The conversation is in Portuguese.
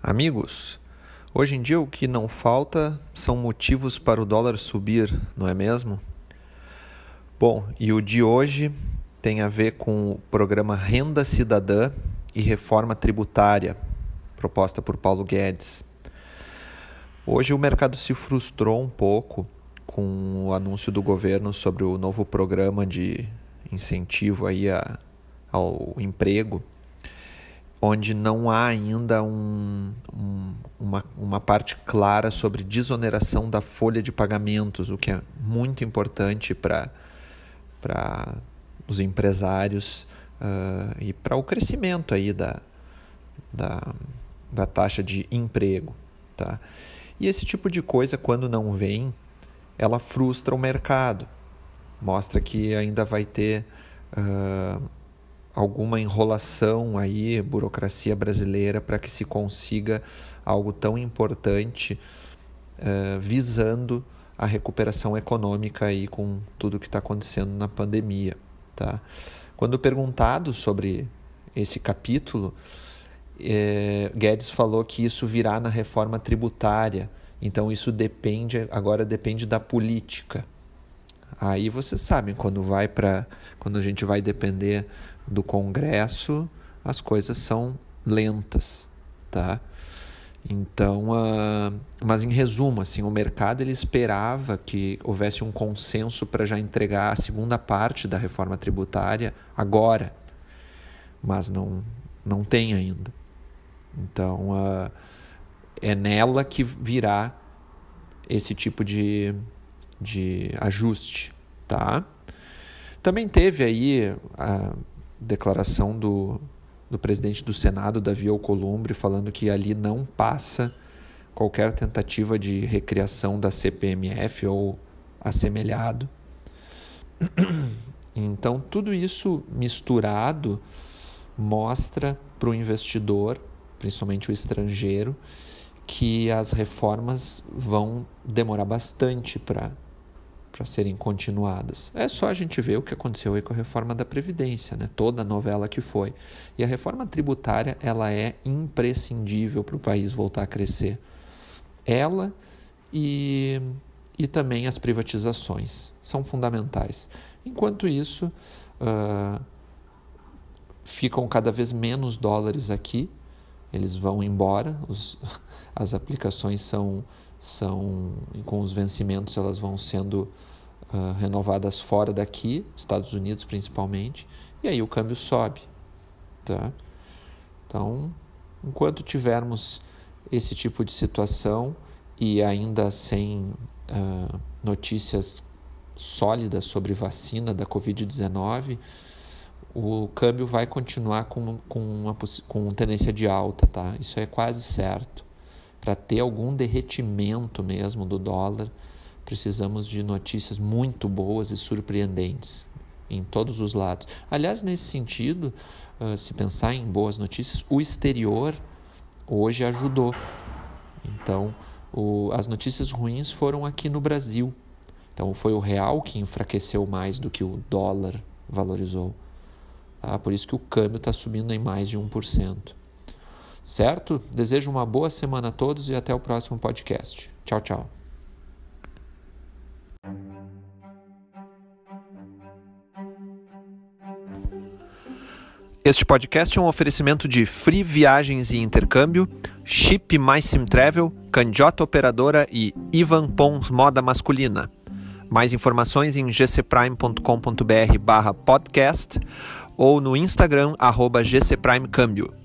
Amigos, hoje em dia o que não falta são motivos para o dólar subir, não é mesmo? Bom, e o de hoje tem a ver com o programa Renda Cidadã e Reforma Tributária, proposta por Paulo Guedes. Hoje o mercado se frustrou um pouco com o anúncio do governo sobre o novo programa de incentivo aí a, ao emprego onde não há ainda um, um, uma, uma parte clara sobre desoneração da folha de pagamentos, o que é muito importante para os empresários uh, e para o crescimento aí da, da, da taxa de emprego. Tá? E esse tipo de coisa, quando não vem, ela frustra o mercado, mostra que ainda vai ter. Uh, alguma enrolação aí, burocracia brasileira, para que se consiga algo tão importante uh, visando a recuperação econômica aí com tudo que está acontecendo na pandemia. Tá? Quando perguntado sobre esse capítulo, eh, Guedes falou que isso virá na reforma tributária. Então isso depende agora depende da política. Aí vocês sabem quando vai para quando a gente vai depender do Congresso, as coisas são lentas, tá? Então, uh, mas em resumo, assim, o mercado ele esperava que houvesse um consenso para já entregar a segunda parte da reforma tributária agora, mas não não tem ainda. Então, uh, é nela que virá esse tipo de, de ajuste, tá? Também teve aí uh, declaração do, do presidente do Senado, Davi Alcolumbre, falando que ali não passa qualquer tentativa de recriação da CPMF ou assemelhado. Então, tudo isso misturado mostra para o investidor, principalmente o estrangeiro, que as reformas vão demorar bastante para para serem continuadas. É só a gente ver o que aconteceu aí com a reforma da Previdência, né? toda a novela que foi. E a reforma tributária ela é imprescindível para o país voltar a crescer. Ela e, e também as privatizações são fundamentais. Enquanto isso, uh, ficam cada vez menos dólares aqui, eles vão embora, os, as aplicações são são com os vencimentos elas vão sendo uh, renovadas fora daqui, Estados Unidos principalmente, e aí o câmbio sobe, tá? Então, enquanto tivermos esse tipo de situação e ainda sem uh, notícias sólidas sobre vacina da Covid-19, o câmbio vai continuar com, com, uma, com tendência de alta, tá? Isso é quase certo para ter algum derretimento mesmo do dólar, precisamos de notícias muito boas e surpreendentes em todos os lados. Aliás, nesse sentido, uh, se pensar em boas notícias, o exterior hoje ajudou. Então, o, as notícias ruins foram aqui no Brasil. Então, foi o real que enfraqueceu mais do que o dólar valorizou. Tá? Por isso que o câmbio está subindo em mais de 1%. Certo? Desejo uma boa semana a todos e até o próximo podcast. Tchau, tchau. Este podcast é um oferecimento de Free Viagens e Intercâmbio, Chip Mais Sim Travel, Candiota Operadora e Ivan Pons Moda Masculina. Mais informações em gcprime.com.br barra podcast ou no Instagram arroba gcprimecâmbio.